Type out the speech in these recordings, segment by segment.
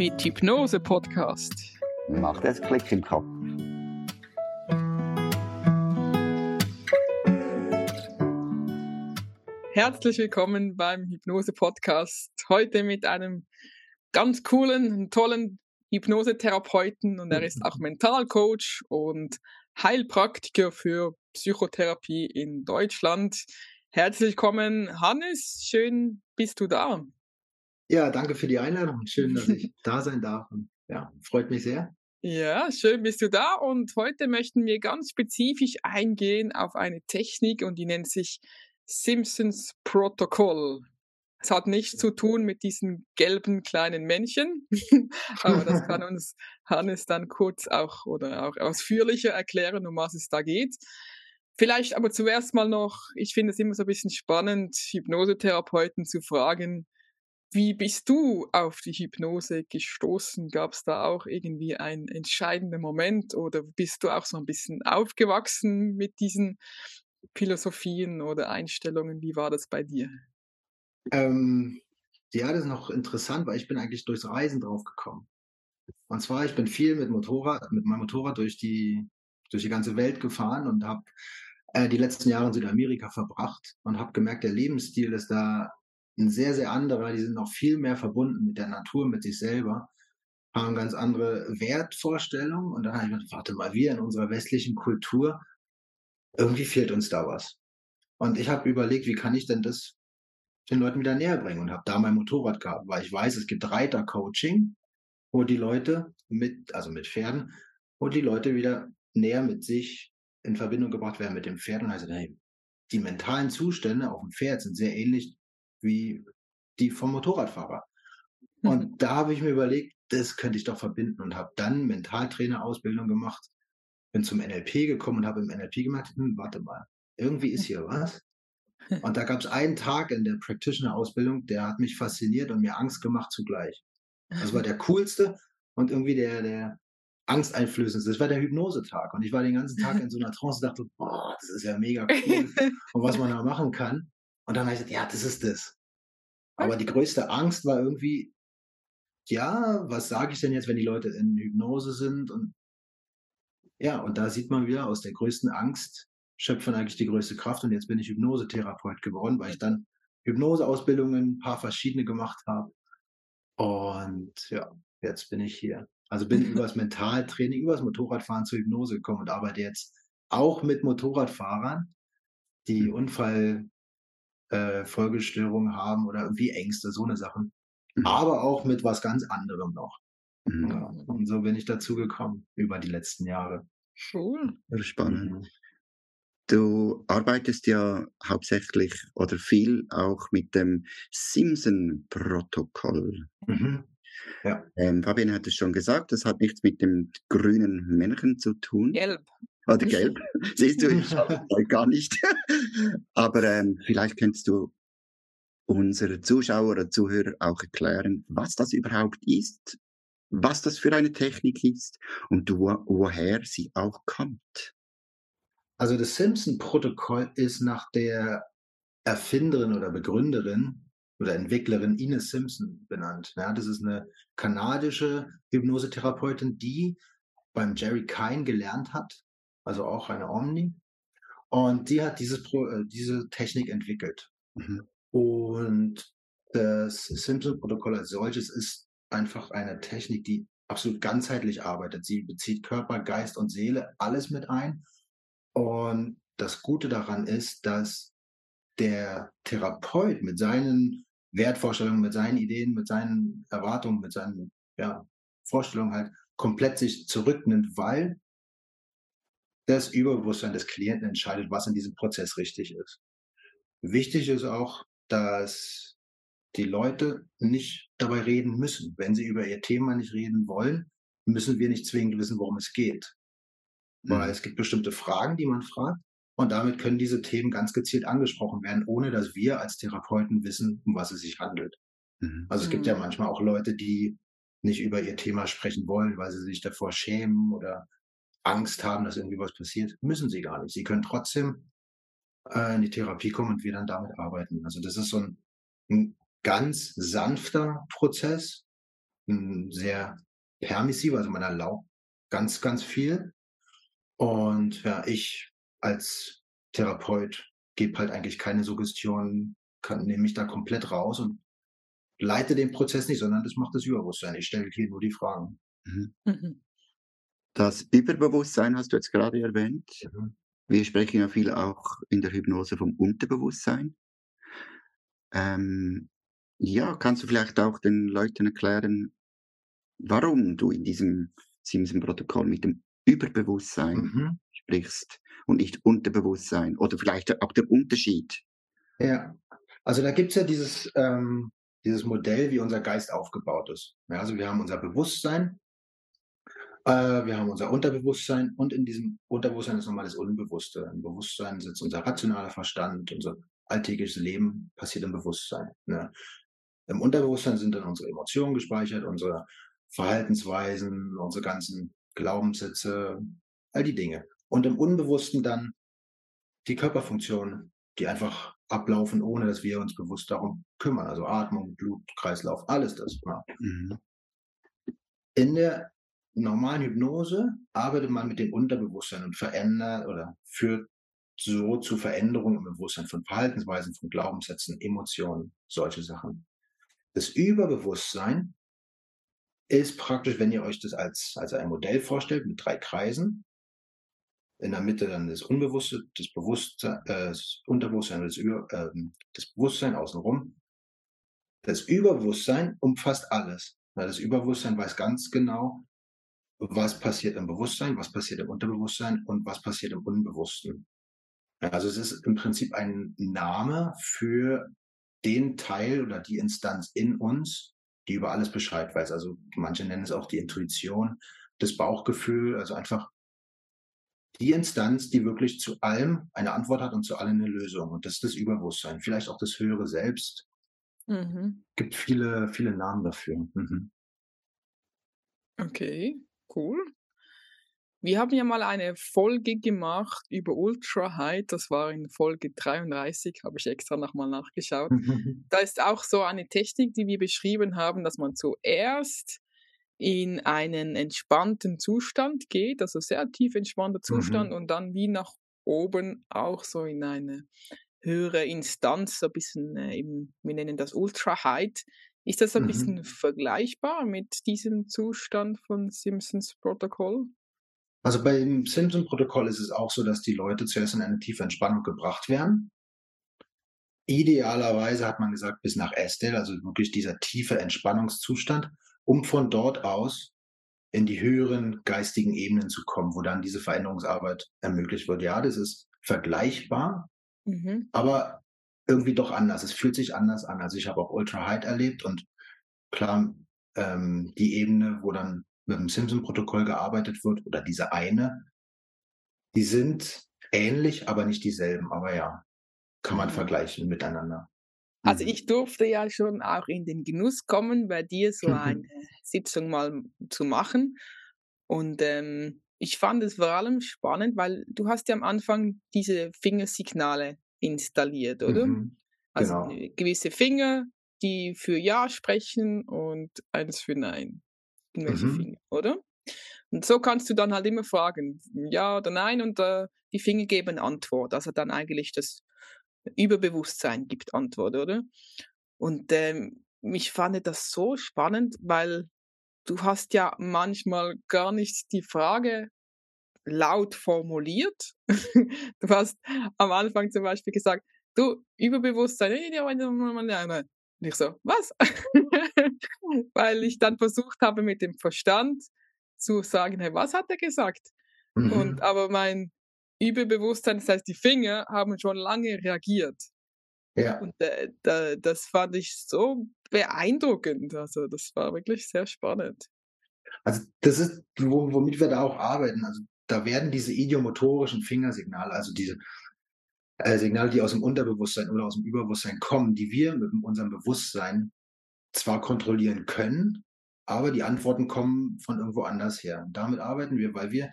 mit Hypnose Podcast. Macht es Klick im Kopf. Herzlich willkommen beim Hypnose Podcast. Heute mit einem ganz coolen, tollen Hypnosetherapeuten und er ist auch Mentalcoach und Heilpraktiker für Psychotherapie in Deutschland. Herzlich willkommen, Hannes. Schön bist du da. Ja, danke für die Einladung. Schön, dass ich da sein darf. Ja, freut mich sehr. Ja, schön bist du da und heute möchten wir ganz spezifisch eingehen auf eine Technik und die nennt sich Simpsons Protokoll. Es hat nichts zu tun mit diesen gelben kleinen Männchen, aber das kann uns Hannes dann kurz auch oder auch ausführlicher erklären, um was es da geht. Vielleicht aber zuerst mal noch, ich finde es immer so ein bisschen spannend, Hypnosetherapeuten zu fragen, wie bist du auf die Hypnose gestoßen? Gab es da auch irgendwie einen entscheidenden Moment oder bist du auch so ein bisschen aufgewachsen mit diesen Philosophien oder Einstellungen? Wie war das bei dir? Ähm, ja, das ist noch interessant, weil ich bin eigentlich durchs Reisen drauf gekommen. Und zwar, ich bin viel mit Motorrad, mit meinem Motorrad durch die, durch die ganze Welt gefahren und habe äh, die letzten Jahre in Südamerika verbracht und habe gemerkt, der Lebensstil ist da ein sehr, sehr anderer. Die sind noch viel mehr verbunden mit der Natur, mit sich selber, haben ganz andere Wertvorstellungen. Und dann habe ich gedacht, warte mal, wir in unserer westlichen Kultur, irgendwie fehlt uns da was. Und ich habe überlegt, wie kann ich denn das den Leuten wieder näher bringen und habe da mein Motorrad gehabt, weil ich weiß, es gibt Reitercoaching, wo die Leute mit, also mit Pferden, wo die Leute wieder näher mit sich in Verbindung gebracht werden mit dem Pferd. Und also, hey, die mentalen Zustände auf dem Pferd sind sehr ähnlich wie die vom Motorradfahrer. Und mhm. da habe ich mir überlegt, das könnte ich doch verbinden und habe dann Mentaltrainerausbildung gemacht, bin zum NLP gekommen und habe im NLP gemerkt, hm, warte mal, irgendwie ist hier was. Und da gab es einen Tag in der Practitioner-Ausbildung, der hat mich fasziniert und mir Angst gemacht zugleich. Das war der coolste und irgendwie der, der angsteinflößendste. Das war der Hypnosetag. Und ich war den ganzen Tag in so einer Trance und dachte, boah, das ist ja mega cool. und was man da machen kann. Und dann habe ich gesagt, ja, das ist das. Aber die größte Angst war irgendwie, ja, was sage ich denn jetzt, wenn die Leute in Hypnose sind? Und ja, und da sieht man wieder, aus der größten Angst schöpfen eigentlich die größte Kraft. Und jetzt bin ich Hypnosetherapeut geworden, weil ich dann Hypnoseausbildungen, ein paar verschiedene gemacht habe. Und ja, jetzt bin ich hier. Also bin übers Mentaltraining, übers Motorradfahren zur Hypnose gekommen und arbeite jetzt auch mit Motorradfahrern, die mhm. Unfall, äh, Folgestörungen haben oder irgendwie Ängste, so eine Sachen. Mhm. Aber auch mit was ganz anderem noch. Mhm. Ja, und so bin ich dazu gekommen über die letzten Jahre. Cool. Spannend. Mhm. Du arbeitest ja hauptsächlich oder viel auch mit dem Simpson-Protokoll. Mhm. Ja. Ähm, Fabian hat es schon gesagt, das hat nichts mit dem grünen Männchen zu tun. Gelb. Oder gelb. Siehst du, ich gar nicht. Aber ähm, vielleicht könntest du unsere Zuschauer oder Zuhörer auch erklären, was das überhaupt ist, was das für eine Technik ist und wo, woher sie auch kommt. Also das Simpson-Protokoll ist nach der Erfinderin oder Begründerin oder Entwicklerin Ines Simpson benannt. Ja, das ist eine kanadische Hypnosetherapeutin, die beim Jerry Kine gelernt hat, also auch eine Omni. Und die hat dieses Pro, äh, diese Technik entwickelt. Mhm. Und das Simpson-Protokoll als solches ist einfach eine Technik, die absolut ganzheitlich arbeitet. Sie bezieht Körper, Geist und Seele alles mit ein. Und das Gute daran ist, dass der Therapeut mit seinen Wertvorstellungen, mit seinen Ideen, mit seinen Erwartungen, mit seinen ja, Vorstellungen halt komplett sich zurücknimmt, weil das Überbewusstsein des Klienten entscheidet, was in diesem Prozess richtig ist. Wichtig ist auch, dass die Leute nicht dabei reden müssen. Wenn sie über ihr Thema nicht reden wollen, müssen wir nicht zwingend wissen, worum es geht. Weil mhm. es gibt bestimmte Fragen, die man fragt. Und damit können diese Themen ganz gezielt angesprochen werden, ohne dass wir als Therapeuten wissen, um was es sich handelt. Mhm. Also es gibt ja mhm. manchmal auch Leute, die nicht über ihr Thema sprechen wollen, weil sie sich davor schämen oder Angst haben, dass irgendwie was passiert. Müssen sie gar nicht. Sie können trotzdem äh, in die Therapie kommen und wir dann damit arbeiten. Also das ist so ein, ein ganz sanfter Prozess hm, sehr permissiv, also man erlaubt ganz, ganz viel. Und ja, ich als Therapeut gebe halt eigentlich keine Suggestion, kann, nehme mich da komplett raus und leite den Prozess nicht, sondern das macht das Überbewusstsein. Ich stelle hier nur die Fragen. Mhm. Mhm. Das Überbewusstsein hast du jetzt gerade erwähnt. Mhm. Wir sprechen ja viel auch in der Hypnose vom Unterbewusstsein. Ähm, ja, kannst du vielleicht auch den Leuten erklären, warum du in diesem Simpson-Protokoll mit dem Überbewusstsein mhm. sprichst und nicht Unterbewusstsein oder vielleicht auch der Unterschied? Ja, also da gibt es ja dieses, ähm, dieses Modell, wie unser Geist aufgebaut ist. Ja, also wir haben unser Bewusstsein, äh, wir haben unser Unterbewusstsein und in diesem Unterbewusstsein ist nochmal das Unbewusste. Im Bewusstsein sitzt unser rationaler Verstand, unser alltägliches Leben passiert im Bewusstsein. Ne? Im Unterbewusstsein sind dann unsere Emotionen gespeichert, unsere Verhaltensweisen, unsere ganzen Glaubenssätze, all die Dinge. Und im Unbewussten dann die Körperfunktionen, die einfach ablaufen, ohne dass wir uns bewusst darum kümmern. Also Atmung, Blut, Kreislauf, alles das. Ja. Mhm. In der normalen Hypnose arbeitet man mit dem Unterbewusstsein und verändert oder führt so zu Veränderungen im Bewusstsein von Verhaltensweisen, von Glaubenssätzen, Emotionen, solche Sachen. Das Überbewusstsein ist praktisch, wenn ihr euch das als, als ein Modell vorstellt mit drei Kreisen. In der Mitte dann das Unbewusste, das Bewusstsein, äh, das Unterbewusstsein, das, Über, äh, das Bewusstsein außenrum. Das Überbewusstsein umfasst alles. Das Überbewusstsein weiß ganz genau, was passiert im Bewusstsein, was passiert im Unterbewusstsein und was passiert im Unbewussten. Also es ist im Prinzip ein Name für den Teil oder die Instanz in uns, die über alles Bescheid weiß. Also manche nennen es auch die Intuition, das Bauchgefühl, also einfach die Instanz, die wirklich zu allem eine Antwort hat und zu allem eine Lösung. Und das ist das Überbewusstsein, vielleicht auch das höhere Selbst. Mhm. Gibt viele, viele Namen dafür. Mhm. Okay, cool. Wir haben ja mal eine Folge gemacht über Ultra High, das war in Folge 33, habe ich extra nochmal nachgeschaut. da ist auch so eine Technik, die wir beschrieben haben, dass man zuerst in einen entspannten Zustand geht, also sehr tief entspannter Zustand mhm. und dann wie nach oben auch so in eine höhere Instanz, so ein bisschen äh, eben, wir nennen das Ultra High. Ist das ein mhm. bisschen vergleichbar mit diesem Zustand von Simpsons Protokoll? Also beim Simpson-Protokoll ist es auch so, dass die Leute zuerst in eine tiefe Entspannung gebracht werden. Idealerweise hat man gesagt, bis nach Estelle, also wirklich dieser tiefe Entspannungszustand, um von dort aus in die höheren geistigen Ebenen zu kommen, wo dann diese Veränderungsarbeit ermöglicht wird. Ja, das ist vergleichbar, mhm. aber irgendwie doch anders. Es fühlt sich anders an. Also ich habe auch Ultra High erlebt und klar, ähm, die Ebene, wo dann mit dem Simpson-Protokoll gearbeitet wird oder diese eine, die sind ähnlich, aber nicht dieselben. Aber ja, kann man mhm. vergleichen miteinander. Also mhm. ich durfte ja schon auch in den Genuss kommen, bei dir so eine Sitzung mal zu machen. Und ähm, ich fand es vor allem spannend, weil du hast ja am Anfang diese Fingersignale installiert, oder? Mhm, also genau. gewisse Finger, die für Ja sprechen und eines für Nein irgendwelche mhm. Finger, oder? Und so kannst du dann halt immer fragen, ja oder nein, und äh, die Finger geben Antwort. Also dann eigentlich das Überbewusstsein gibt Antwort, oder? Und ähm, mich fand das so spannend, weil du hast ja manchmal gar nicht die Frage laut formuliert. du hast am Anfang zum Beispiel gesagt, du, Überbewusstsein, und ich so, was? Weil ich dann versucht habe, mit dem Verstand zu sagen, hey, was hat er gesagt? Mhm. Und aber mein Überbewusstsein, das heißt, die Finger haben schon lange reagiert. Ja. Und äh, da, das fand ich so beeindruckend. Also das war wirklich sehr spannend. Also das ist, womit wir da auch arbeiten. Also da werden diese idiomotorischen Fingersignale, also diese äh, Signale, die aus dem Unterbewusstsein oder aus dem Überbewusstsein kommen, die wir mit unserem Bewusstsein zwar kontrollieren können, aber die Antworten kommen von irgendwo anders her. Und damit arbeiten wir, weil wir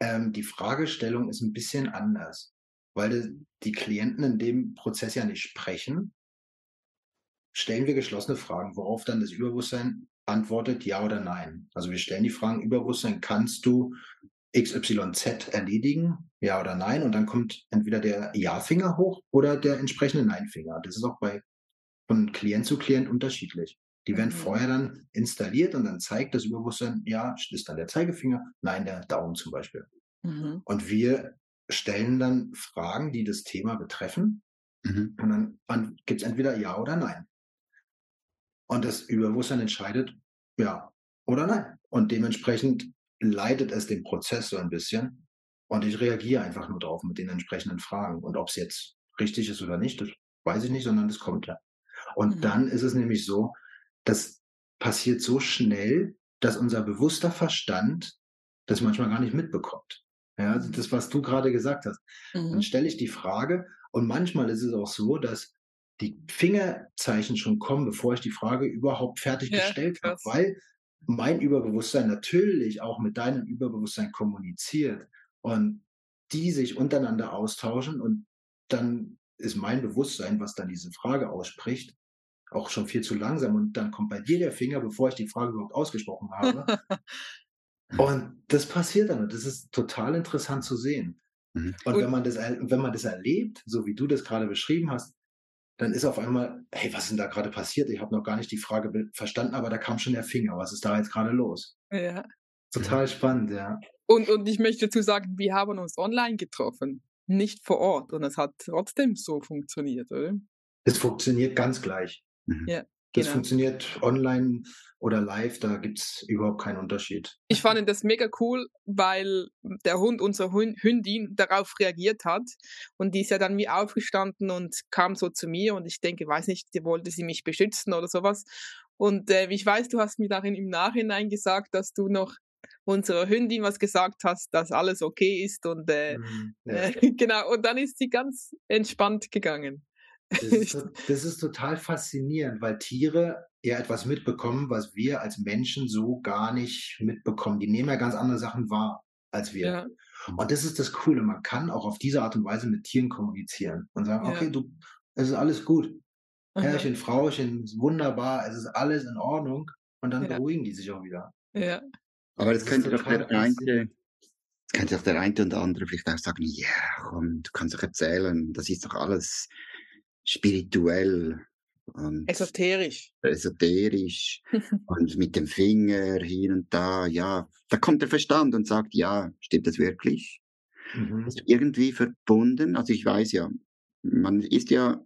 ähm, die Fragestellung ist ein bisschen anders, weil die Klienten in dem Prozess ja nicht sprechen, stellen wir geschlossene Fragen, worauf dann das Überbewusstsein antwortet ja oder nein. Also wir stellen die Fragen Überbewusstsein, kannst du XYZ erledigen, ja oder nein? Und dann kommt entweder der Ja-Finger hoch oder der entsprechende Nein-Finger. Das ist auch bei von Klient zu Klient unterschiedlich. Die werden mhm. vorher dann installiert und dann zeigt das Überbewusstsein, ja, ist dann der Zeigefinger, nein, der Daumen zum Beispiel. Mhm. Und wir stellen dann Fragen, die das Thema betreffen. Mhm. Und dann, dann gibt es entweder Ja oder Nein. Und das Überbewusstsein entscheidet ja oder nein. Und dementsprechend leitet es den Prozess so ein bisschen. Und ich reagiere einfach nur drauf mit den entsprechenden Fragen. Und ob es jetzt richtig ist oder nicht, das weiß ich nicht, sondern das kommt ja. Und mhm. dann ist es nämlich so, das passiert so schnell, dass unser bewusster Verstand das manchmal gar nicht mitbekommt. Ja, also das, was du gerade gesagt hast. Mhm. Dann stelle ich die Frage und manchmal ist es auch so, dass die Fingerzeichen schon kommen, bevor ich die Frage überhaupt fertig ja, gestellt habe, weil mein Überbewusstsein natürlich auch mit deinem Überbewusstsein kommuniziert und die sich untereinander austauschen und dann ist mein Bewusstsein, was dann diese Frage ausspricht, auch schon viel zu langsam und dann kommt bei dir der Finger, bevor ich die Frage überhaupt ausgesprochen habe. und das passiert dann und das ist total interessant zu sehen. Mhm. Und, und wenn man das, wenn man das erlebt, so wie du das gerade beschrieben hast, dann ist auf einmal, hey, was ist denn da gerade passiert? Ich habe noch gar nicht die Frage verstanden, aber da kam schon der Finger. Was ist da jetzt gerade los? Ja. Total spannend, ja. Und, und ich möchte dazu sagen, wir haben uns online getroffen, nicht vor Ort. Und es hat trotzdem so funktioniert, oder? Es funktioniert ganz gleich. Mhm. Ja. Das genau. funktioniert online oder live, da gibt es überhaupt keinen Unterschied. Ich fand das mega cool, weil der Hund, unsere Hündin, darauf reagiert hat. Und die ist ja dann wie aufgestanden und kam so zu mir und ich denke, weiß nicht, die wollte sie mich beschützen oder sowas. Und äh, ich weiß, du hast mir darin im Nachhinein gesagt, dass du noch unserer Hündin was gesagt hast, dass alles okay ist und äh, mhm, ja. äh, genau. Und dann ist sie ganz entspannt gegangen. Das ist, das ist total faszinierend, weil Tiere ja etwas mitbekommen, was wir als Menschen so gar nicht mitbekommen. Die nehmen ja ganz andere Sachen wahr als wir. Ja. Und das ist das Coole. Man kann auch auf diese Art und Weise mit Tieren kommunizieren und sagen, ja. okay, du, es ist alles gut. Herrchen, Frauchen, ist wunderbar, es ist alles in Ordnung. Und dann ja. beruhigen die sich auch wieder. Ja. Aber das, das könnte doch der eine, das könnte doch der eine und andere vielleicht auch sagen, ja, yeah, komm, du kannst doch erzählen, das ist doch alles spirituell und esoterisch. Esoterisch und mit dem Finger hier und da, ja, da kommt der Verstand und sagt, ja, stimmt das wirklich? Mhm. Ist irgendwie verbunden, also ich weiß ja, man ist ja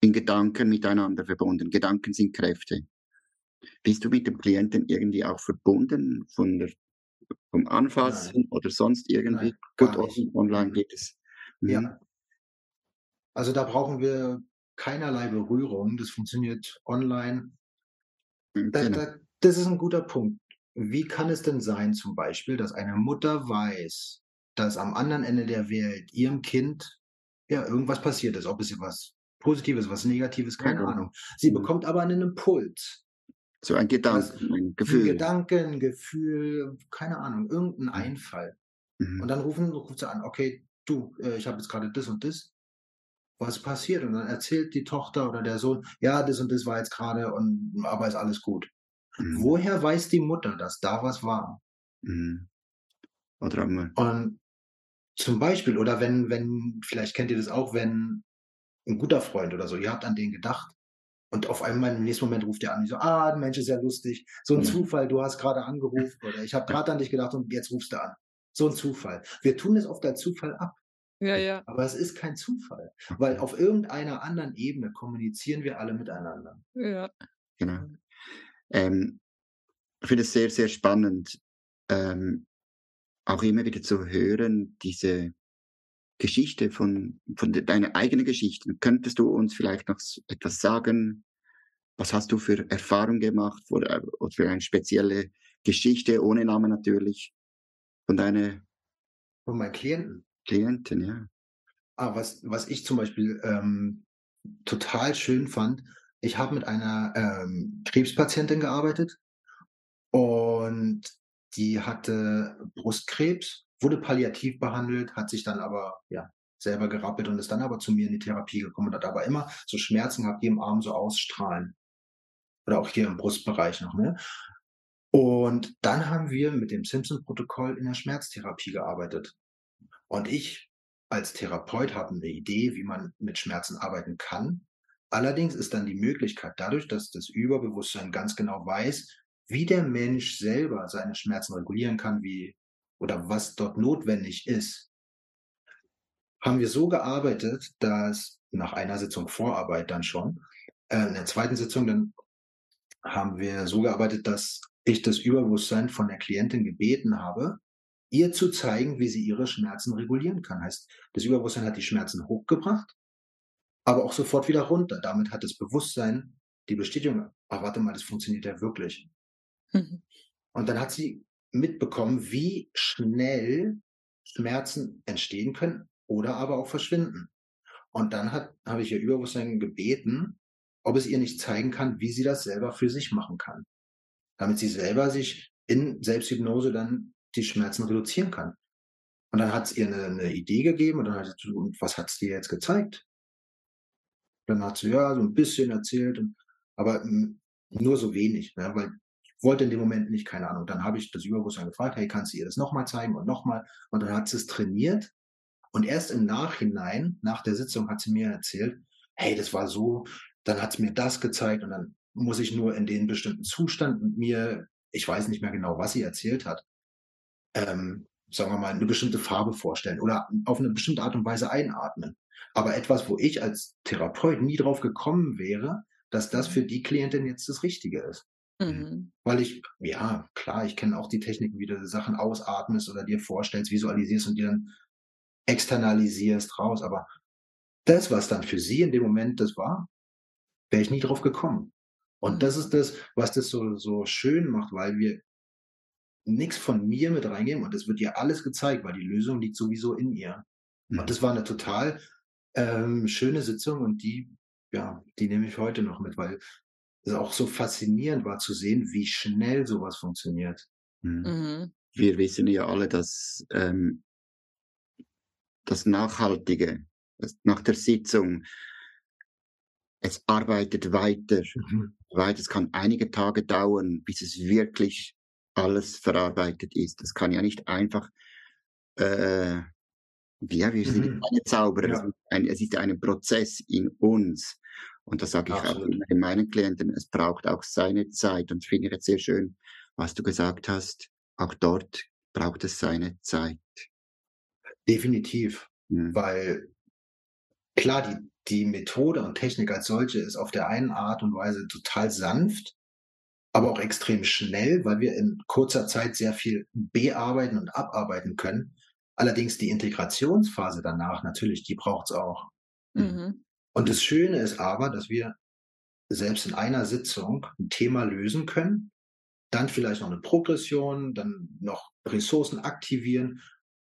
in Gedanken miteinander verbunden. Gedanken sind Kräfte. Bist du mit dem Klienten irgendwie auch verbunden von der, vom Anfassen Nein. oder sonst irgendwie? Nein, Gut, online geht es. Mhm. Ja. Also da brauchen wir keinerlei Berührung. Das funktioniert online. Da, genau. da, das ist ein guter Punkt. Wie kann es denn sein, zum Beispiel, dass eine Mutter weiß, dass am anderen Ende der Welt ihrem Kind ja irgendwas passiert ist, ob es was Positives, was Negatives, keine ja. Ahnung. Sie mhm. bekommt aber einen Impuls. So ein Gedanken, ein Gefühl. Ein Gedanken, Gefühl, keine Ahnung, irgendein mhm. Einfall. Mhm. Und dann rufen, ruft sie an, okay, du, äh, ich habe jetzt gerade das und das was passiert? Und dann erzählt die Tochter oder der Sohn, ja, das und das war jetzt gerade und aber ist alles gut. Mhm. Woher weiß die Mutter, dass da was war? Mhm. Oder und zum Beispiel, oder wenn, wenn, vielleicht kennt ihr das auch, wenn ein guter Freund oder so, ihr habt an den gedacht und auf einmal im nächsten Moment ruft er an, so, ah, der Mensch ist ja lustig, so ein mhm. Zufall, du hast gerade angerufen oder ich habe gerade an dich gedacht und jetzt rufst du an. So ein Zufall. Wir tun es oft als Zufall ab. Ja, ja. Aber es ist kein Zufall, weil auf irgendeiner anderen Ebene kommunizieren wir alle miteinander. Ja. Genau. Ähm, ich finde es sehr, sehr spannend, ähm, auch immer wieder zu hören, diese Geschichte von, von de, deiner eigenen Geschichte. Könntest du uns vielleicht noch etwas sagen? Was hast du für Erfahrungen gemacht oder, äh, oder für eine spezielle Geschichte, ohne Namen natürlich, von deiner von meinen Klienten? Klienten, ja. Ah, was, was ich zum Beispiel ähm, total schön fand, ich habe mit einer ähm, Krebspatientin gearbeitet und die hatte Brustkrebs, wurde palliativ behandelt, hat sich dann aber ja selber gerappelt und ist dann aber zu mir in die Therapie gekommen und hat aber immer so Schmerzen gehabt, die im Arm so ausstrahlen. oder auch hier im Brustbereich noch. Ne? Und dann haben wir mit dem Simpson-Protokoll in der Schmerztherapie gearbeitet. Und ich als Therapeut habe eine Idee, wie man mit Schmerzen arbeiten kann. Allerdings ist dann die Möglichkeit dadurch, dass das Überbewusstsein ganz genau weiß, wie der Mensch selber seine Schmerzen regulieren kann, wie oder was dort notwendig ist, haben wir so gearbeitet, dass nach einer Sitzung Vorarbeit dann schon, äh, in der zweiten Sitzung dann haben wir so gearbeitet, dass ich das Überbewusstsein von der Klientin gebeten habe, ihr zu zeigen, wie sie ihre Schmerzen regulieren kann. Heißt, das Überbewusstsein hat die Schmerzen hochgebracht, aber auch sofort wieder runter. Damit hat das Bewusstsein die Bestätigung, ah, warte mal, das funktioniert ja wirklich. Mhm. Und dann hat sie mitbekommen, wie schnell Schmerzen entstehen können oder aber auch verschwinden. Und dann habe ich ihr Überbewusstsein gebeten, ob es ihr nicht zeigen kann, wie sie das selber für sich machen kann. Damit sie selber sich in Selbsthypnose dann die Schmerzen reduzieren kann. Und dann hat es ihr eine, eine, Idee gegeben und dann hat sie, und was hat es dir jetzt gezeigt? Dann hat sie ja so ein bisschen erzählt, und, aber nur so wenig, ne, weil wollte in dem Moment nicht, keine Ahnung. Dann habe ich das Überbewusstsein gefragt, hey, kannst du ihr das nochmal zeigen und nochmal? Und dann hat sie es trainiert. Und erst im Nachhinein, nach der Sitzung, hat sie mir erzählt, hey, das war so, dann hat es mir das gezeigt und dann muss ich nur in den bestimmten Zustand mit mir, ich weiß nicht mehr genau, was sie erzählt hat, ähm, sagen wir mal, eine bestimmte Farbe vorstellen oder auf eine bestimmte Art und Weise einatmen. Aber etwas, wo ich als Therapeut nie drauf gekommen wäre, dass das für die Klientin jetzt das Richtige ist. Mhm. Weil ich, ja, klar, ich kenne auch die Techniken, wie du Sachen ausatmest oder dir vorstellst, visualisierst und dir dann externalisierst raus. Aber das, was dann für sie in dem Moment das war, wäre ich nie drauf gekommen. Und mhm. das ist das, was das so, so schön macht, weil wir nichts von mir mit reingeben und es wird ihr alles gezeigt, weil die Lösung liegt sowieso in ihr. Mhm. Und das war eine total ähm, schöne Sitzung und die, ja, die nehme ich heute noch mit, weil es auch so faszinierend war zu sehen, wie schnell sowas funktioniert. Mhm. mhm. Wir wissen ja alle, dass ähm, das Nachhaltige, das nach der Sitzung, es arbeitet weiter. Mhm. Weiter. Es kann einige Tage dauern, bis es wirklich alles verarbeitet ist. Das kann ja nicht einfach, äh, ja, wir sind mhm. keine Zauberer. Ja. Ein, es ist ein Prozess in uns. Und das sage ich Absolut. auch immer meinen Klienten, es braucht auch seine Zeit. Und finde ich jetzt sehr schön, was du gesagt hast. Auch dort braucht es seine Zeit. Definitiv. Mhm. Weil klar, die, die Methode und Technik als solche ist auf der einen Art und Weise total sanft, aber auch extrem schnell, weil wir in kurzer Zeit sehr viel bearbeiten und abarbeiten können. Allerdings die Integrationsphase danach, natürlich, die braucht es auch. Mhm. Und das Schöne ist aber, dass wir selbst in einer Sitzung ein Thema lösen können, dann vielleicht noch eine Progression, dann noch Ressourcen aktivieren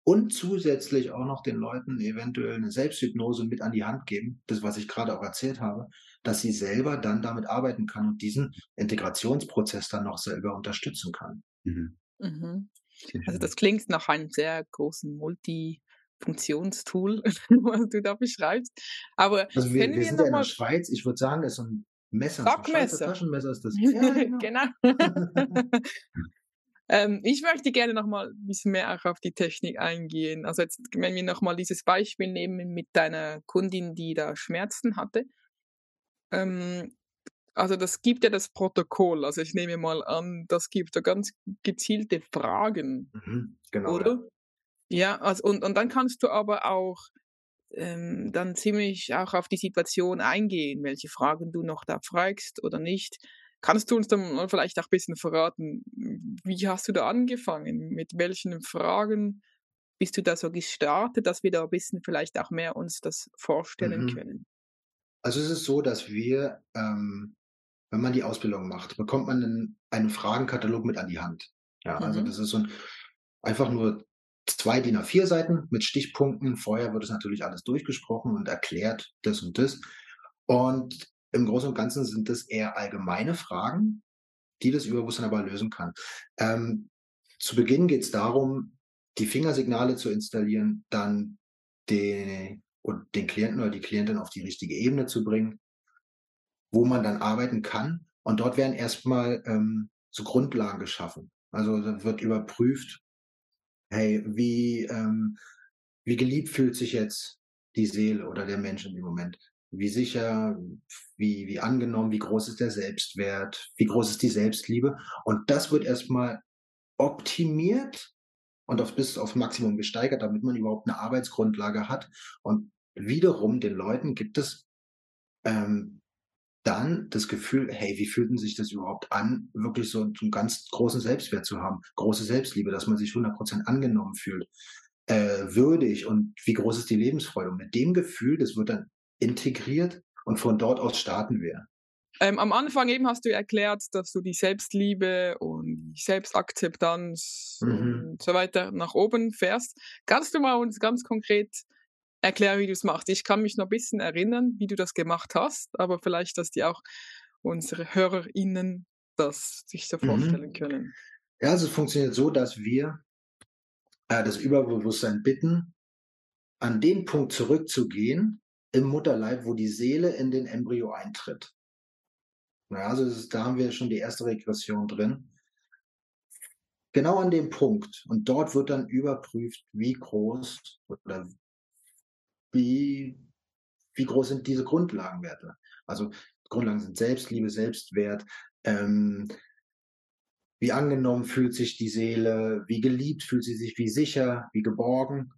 und zusätzlich auch noch den Leuten eventuell eine Selbsthypnose mit an die Hand geben, das, was ich gerade auch erzählt habe, dass sie selber dann damit arbeiten kann und diesen Integrationsprozess dann noch selber unterstützen kann. Mhm. Mhm. Also das klingt nach einem sehr großen Multi- Funktionstool, was du da beschreibst. Aber also wir, wir, wir sind ja in der Schweiz, ich würde sagen, das ist so ein Messer, Stockmesser. So Taschenmesser ist das. Ja, genau. genau. ähm, ich möchte gerne noch mal ein bisschen mehr auch auf die Technik eingehen. Also jetzt, wenn wir noch mal dieses Beispiel nehmen mit deiner Kundin, die da Schmerzen hatte. Ähm, also das gibt ja das Protokoll. Also ich nehme mal an, das gibt da ganz gezielte Fragen, mhm, genau, oder? Ja. Ja, also und, und dann kannst du aber auch ähm, dann ziemlich auch auf die Situation eingehen, welche Fragen du noch da fragst oder nicht. Kannst du uns dann vielleicht auch ein bisschen verraten, wie hast du da angefangen? Mit welchen Fragen bist du da so gestartet, dass wir da ein bisschen vielleicht auch mehr uns das vorstellen mhm. können? Also es ist so, dass wir, ähm, wenn man die Ausbildung macht, bekommt man einen, einen Fragenkatalog mit an die Hand. Ja, also mhm. also das ist so ein, einfach nur zwei DIN A4 Seiten mit Stichpunkten. Vorher wird es natürlich alles durchgesprochen und erklärt, das und das. Und im Großen und Ganzen sind das eher allgemeine Fragen, die das Überbewusstsein aber lösen kann. Ähm, zu Beginn geht es darum, die Fingersignale zu installieren, dann den, den Klienten oder die Klientin auf die richtige Ebene zu bringen, wo man dann arbeiten kann. Und dort werden erstmal ähm, so Grundlagen geschaffen. Also wird überprüft, hey, wie, ähm, wie geliebt fühlt sich jetzt die Seele oder der Mensch in dem Moment? Wie sicher, wie, wie angenommen, wie groß ist der Selbstwert, wie groß ist die Selbstliebe? Und das wird erstmal optimiert und auf bis aufs Maximum gesteigert, damit man überhaupt eine Arbeitsgrundlage hat. Und wiederum den Leuten gibt es ähm, dann das Gefühl, hey, wie fühlt sich das überhaupt an, wirklich so einen ganz großen Selbstwert zu haben, große Selbstliebe, dass man sich 100% angenommen fühlt, äh, würdig und wie groß ist die Lebensfreude. Und mit dem Gefühl, das wird dann integriert und von dort aus starten wir. Ähm, am Anfang eben hast du erklärt, dass du die Selbstliebe und die Selbstakzeptanz mhm. und so weiter nach oben fährst. Kannst du mal uns ganz konkret erklären, wie du es machst? Ich kann mich noch ein bisschen erinnern, wie du das gemacht hast, aber vielleicht, dass die auch unsere HörerInnen das sich so mhm. vorstellen können. Ja, also es funktioniert so, dass wir äh, das Überbewusstsein bitten, an den Punkt zurückzugehen im Mutterleib, wo die Seele in den Embryo eintritt. Ja, also ist, da haben wir schon die erste Regression drin. Genau an dem Punkt. Und dort wird dann überprüft, wie groß oder wie, wie groß sind diese Grundlagenwerte. Also Grundlagen sind Selbstliebe, Selbstwert, ähm, wie angenommen fühlt sich die Seele, wie geliebt fühlt sie sich, wie sicher, wie geborgen.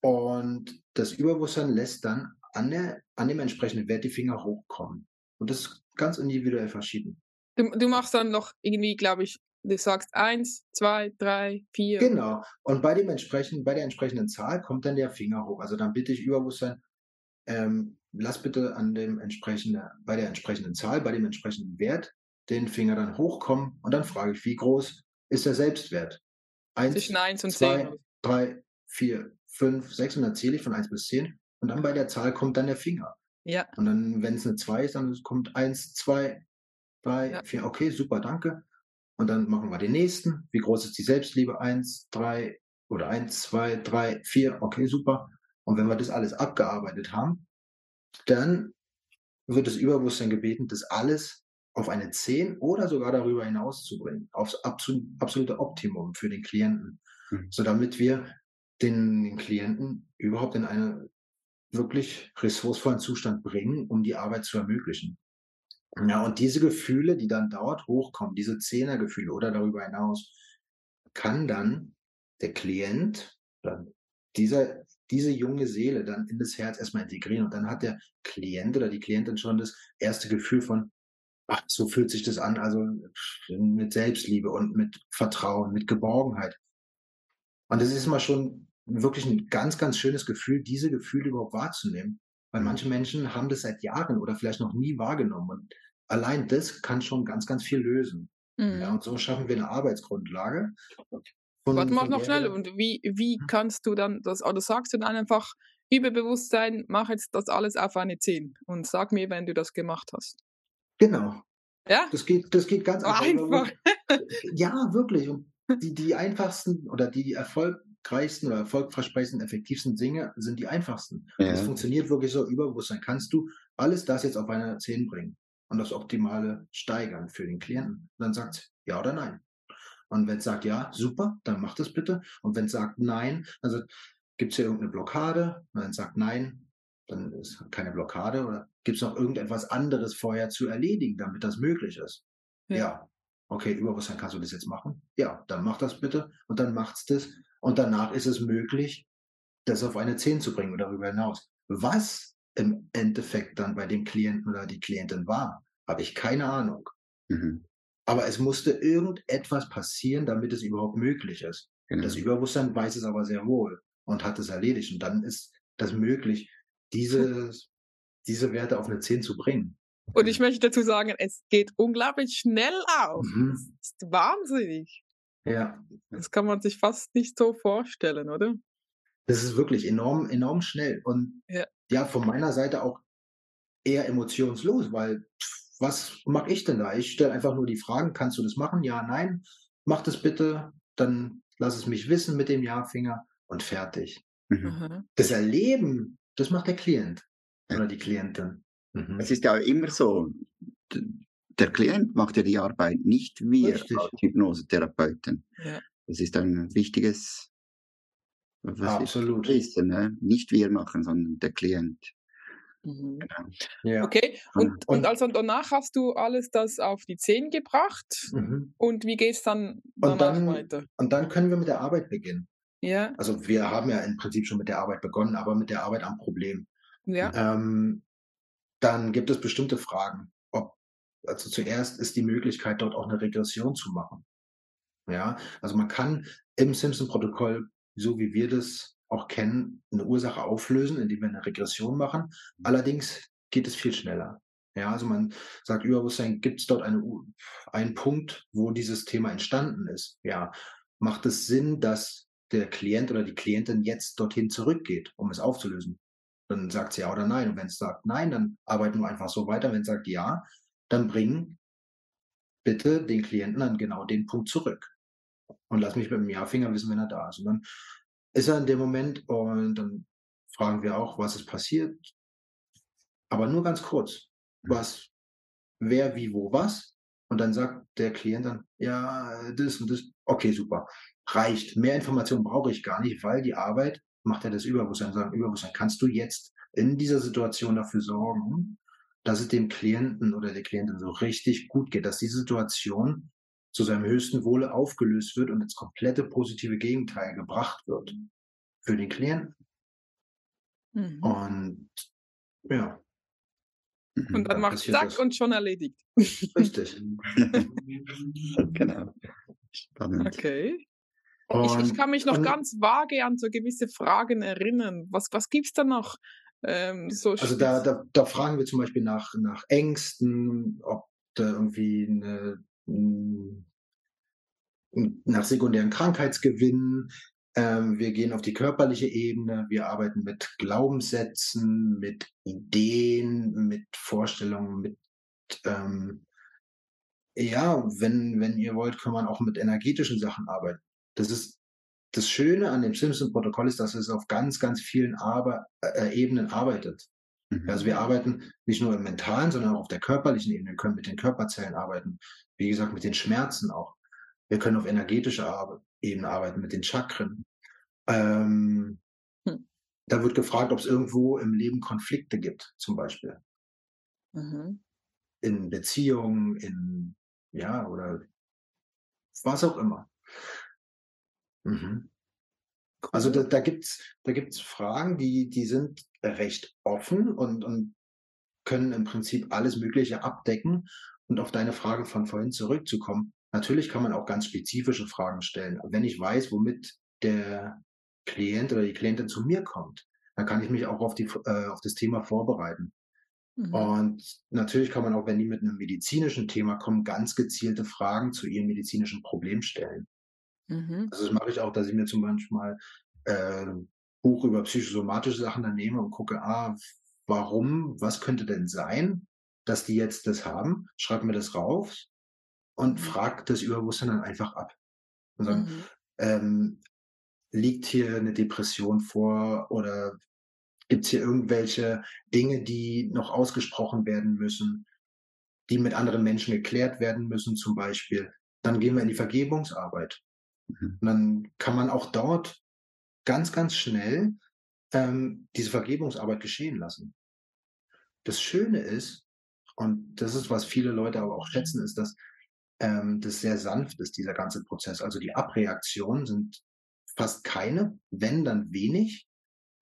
Und das Überbewusstsein lässt dann an, der, an dem entsprechenden Wert die Finger hochkommen. Und das ist ganz individuell verschieden. Du, du machst dann noch irgendwie, glaube ich, du sagst eins, zwei, drei, vier. Genau. Und bei dem entsprechenden, bei der entsprechenden Zahl kommt dann der Finger hoch. Also dann bitte ich Überbewusstsein, ähm, lass bitte an dem entsprechenden, bei der entsprechenden Zahl, bei dem entsprechenden Wert den Finger dann hochkommen und dann frage ich, wie groß ist der Selbstwert? Eins, Zwischen eins und zwei, zehn. drei, vier, fünf, sechs und dann zähle ich von eins bis zehn und dann bei der Zahl kommt dann der Finger. Ja. Und dann, wenn es eine zwei ist, dann kommt eins, zwei, drei, ja. vier. Okay, super, danke. Und dann machen wir den nächsten. Wie groß ist die Selbstliebe? Eins, drei oder eins, zwei, drei, vier. Okay, super. Und wenn wir das alles abgearbeitet haben, dann wird das Überbewusstsein gebeten, das alles auf eine 10 oder sogar darüber hinaus zu bringen, aufs absolute Optimum für den Klienten, mhm. so damit wir den, den Klienten überhaupt in einen wirklich ressourcevollen Zustand bringen, um die Arbeit zu ermöglichen. Ja, und diese Gefühle, die dann dort hochkommen, diese Zehnergefühle oder darüber hinaus, kann dann der Klient, dann dieser, diese junge Seele dann in das Herz erstmal integrieren. Und dann hat der Klient oder die Klientin schon das erste Gefühl von, ach, so fühlt sich das an, also mit Selbstliebe und mit Vertrauen, mit Geborgenheit. Und das ist immer schon wirklich ein ganz, ganz schönes Gefühl, diese Gefühle überhaupt wahrzunehmen. Weil manche Menschen haben das seit Jahren oder vielleicht noch nie wahrgenommen. Und allein das kann schon ganz, ganz viel lösen. Mhm. Ja, und so schaffen wir eine Arbeitsgrundlage. Von, Warte mal noch schnell. Und wie, wie hm? kannst du dann das, oder sagst du dann einfach, Überbewusstsein, mach jetzt das alles auf eine 10 und sag mir, wenn du das gemacht hast. Genau. Ja? Das geht, das geht ganz einfach. einfach. ja, wirklich. Und die, die einfachsten oder die erfolgreichsten oder erfolgversprechendsten, effektivsten Dinge sind die einfachsten. Ja. Das funktioniert wirklich so überbewusstsein. Kannst du alles das jetzt auf eine 10 bringen und das Optimale steigern für den Klienten. Und dann sagt ja oder nein. Und wenn es sagt ja, super, dann mach das bitte. Und wenn es sagt nein, also gibt es hier irgendeine Blockade? Und wenn es sagt nein, dann ist keine Blockade. Oder gibt es noch irgendetwas anderes vorher zu erledigen, damit das möglich ist? Ja. ja. Okay, Überbewusstsein kannst du das jetzt machen? Ja, dann mach das bitte. Und dann macht's das. Und danach ist es möglich, das auf eine 10 zu bringen oder darüber hinaus. Was im Endeffekt dann bei dem Klienten oder die Klientin war, habe ich keine Ahnung. Mhm. Aber es musste irgendetwas passieren, damit es überhaupt möglich ist. Genau. Das Überbewusstsein weiß es aber sehr wohl und hat es erledigt. Und dann ist das möglich, diese, diese Werte auf eine 10 zu bringen. Und ich möchte dazu sagen, es geht unglaublich schnell auf. Mhm. Das ist wahnsinnig. Ja. Das kann man sich fast nicht so vorstellen, oder? Das ist wirklich enorm, enorm schnell. Und ja, ja von meiner Seite auch eher emotionslos, weil was mache ich denn da? Ich stelle einfach nur die Fragen, kannst du das machen? Ja, nein, mach das bitte, dann lass es mich wissen mit dem Ja-Finger und fertig. Mhm. Das Erleben, das macht der Klient oder die Klientin. Mhm. Es ist ja immer so, der Klient macht ja die Arbeit, nicht wir Richtig. als Hypnosetherapeuten. Ja. Das ist ein wichtiges was ist Absolut. wissen, ne? Nicht wir machen, sondern der Klient. Mhm. Genau. Ja. Okay, und, und, Und- also danach hast du alles das auf die 10 gebracht. Mhm. Und wie geht's dann danach dann- weiter? Und dann können wir mit der Arbeit beginnen. Ja, Also wir haben ja im Prinzip schon mit der Arbeit begonnen, aber mit der Arbeit am Problem. ja. Ähm, dann gibt es bestimmte Fragen. Ob, also zuerst ist die Möglichkeit, dort auch eine Regression zu machen. Ja, also man kann im Simpson-Protokoll, so wie wir das auch kennen, eine Ursache auflösen, indem wir eine Regression machen. Allerdings geht es viel schneller. Ja, also man sagt, Überbewusstsein, gibt es dort eine, einen Punkt, wo dieses Thema entstanden ist? Ja, macht es Sinn, dass der Klient oder die Klientin jetzt dorthin zurückgeht, um es aufzulösen? Dann sagt sie ja oder nein. Und wenn es sagt nein, dann arbeiten wir einfach so weiter. Wenn es sagt ja, dann bringen bitte den Klienten an genau den Punkt zurück. Und lass mich mit dem Ja-Finger wissen, wenn er da ist. Und dann ist er in dem Moment und dann fragen wir auch, was ist passiert. Aber nur ganz kurz. Was, wer, wie, wo, was. Und dann sagt der Klient dann, ja, das und das. Okay, super. Reicht. Mehr Informationen brauche ich gar nicht, weil die Arbeit macht ja das Überbewusstsein. Sagen, Überbewusstsein, kannst du jetzt in dieser Situation dafür sorgen, dass es dem Klienten oder der Klientin so richtig gut geht, dass diese Situation zu seinem höchsten Wohle aufgelöst wird und ins komplette positive Gegenteil gebracht wird für den Klienten. Mhm. Und ja, Mhm. Und dann macht zack und schon erledigt. richtig. genau. Spannend. Okay. Und ich, ich kann mich noch und- ganz vage an so gewisse Fragen erinnern. Was, was gibt's da noch? Ähm, so Also da, da, da fragen wir zum Beispiel nach, nach Ängsten, ob da irgendwie eine, nach sekundären Krankheitsgewinnen. Ähm, wir gehen auf die körperliche Ebene. Wir arbeiten mit Glaubenssätzen, mit Ideen, mit Vorstellungen, mit ähm, ja, wenn, wenn ihr wollt, kann man auch mit energetischen Sachen arbeiten. Das ist das Schöne an dem Simpson-Protokoll ist, dass es auf ganz, ganz vielen Arbe äh, Ebenen arbeitet. Mhm. Also wir arbeiten nicht nur im mentalen, sondern auch auf der körperlichen Ebene. Wir können mit den Körperzellen arbeiten. Wie gesagt, mit den Schmerzen auch. Wir können auf energetischer Ebene arbeiten, mit den Chakren. Ähm, Hm. Da wird gefragt, ob es irgendwo im Leben Konflikte gibt, zum Beispiel. Mhm. In Beziehungen, in, ja, oder was auch immer. Mhm. Also da, da gibt's da gibt's Fragen, die, die sind recht offen und, und können im Prinzip alles Mögliche abdecken. Und auf deine Frage von vorhin zurückzukommen, natürlich kann man auch ganz spezifische Fragen stellen. Wenn ich weiß, womit der Klient oder die Klientin zu mir kommt, dann kann ich mich auch auf, die, äh, auf das Thema vorbereiten. Mhm. Und natürlich kann man auch, wenn die mit einem medizinischen Thema kommen, ganz gezielte Fragen zu ihrem medizinischen Problem stellen. Mhm. Also das mache ich auch, dass ich mir zum Beispiel mal äh, Buch über psychosomatische Sachen dann nehme und gucke, ah, warum, was könnte denn sein, dass die jetzt das haben, schreibe mir das rauf und Mhm. frage das Überbewusstsein dann einfach ab. Und sagen, Mhm. ähm, liegt hier eine Depression vor oder gibt es hier irgendwelche Dinge, die noch ausgesprochen werden müssen, die mit anderen Menschen geklärt werden müssen zum Beispiel. Dann gehen wir in die Vergebungsarbeit. Mhm. Und dann kann man auch dort ganz, ganz schnell ähm, diese Vergebungsarbeit geschehen lassen. Das Schöne ist, und das ist, was viele Leute aber auch schätzen, ist, dass ähm, das sehr sanft ist, dieser ganze Prozess. Also die Abreaktionen sind fast keine, wenn dann wenig.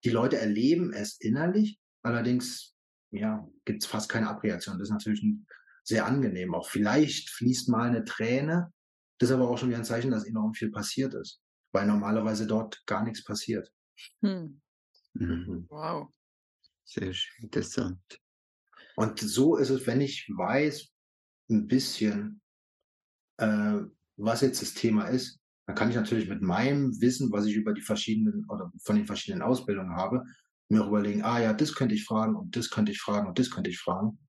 Die Leute erleben es innerlich, allerdings ja, gibt es fast keine Abreaktion. Das ist natürlich ein, sehr angenehm. Auch vielleicht fließt mal eine Träne, das ist aber auch schon wieder ein Zeichen, dass enorm viel passiert ist, weil normalerweise dort gar nichts passiert. Hm. Mhm. Wow. Sehr interessant. Und so ist es, wenn ich weiß ein bisschen, äh, was jetzt das Thema ist, dann kann ich natürlich mit meinem Wissen, was ich über die verschiedenen oder von den verschiedenen Ausbildungen habe, mir auch überlegen, ah ja, das könnte ich fragen und das könnte ich fragen und das könnte ich fragen.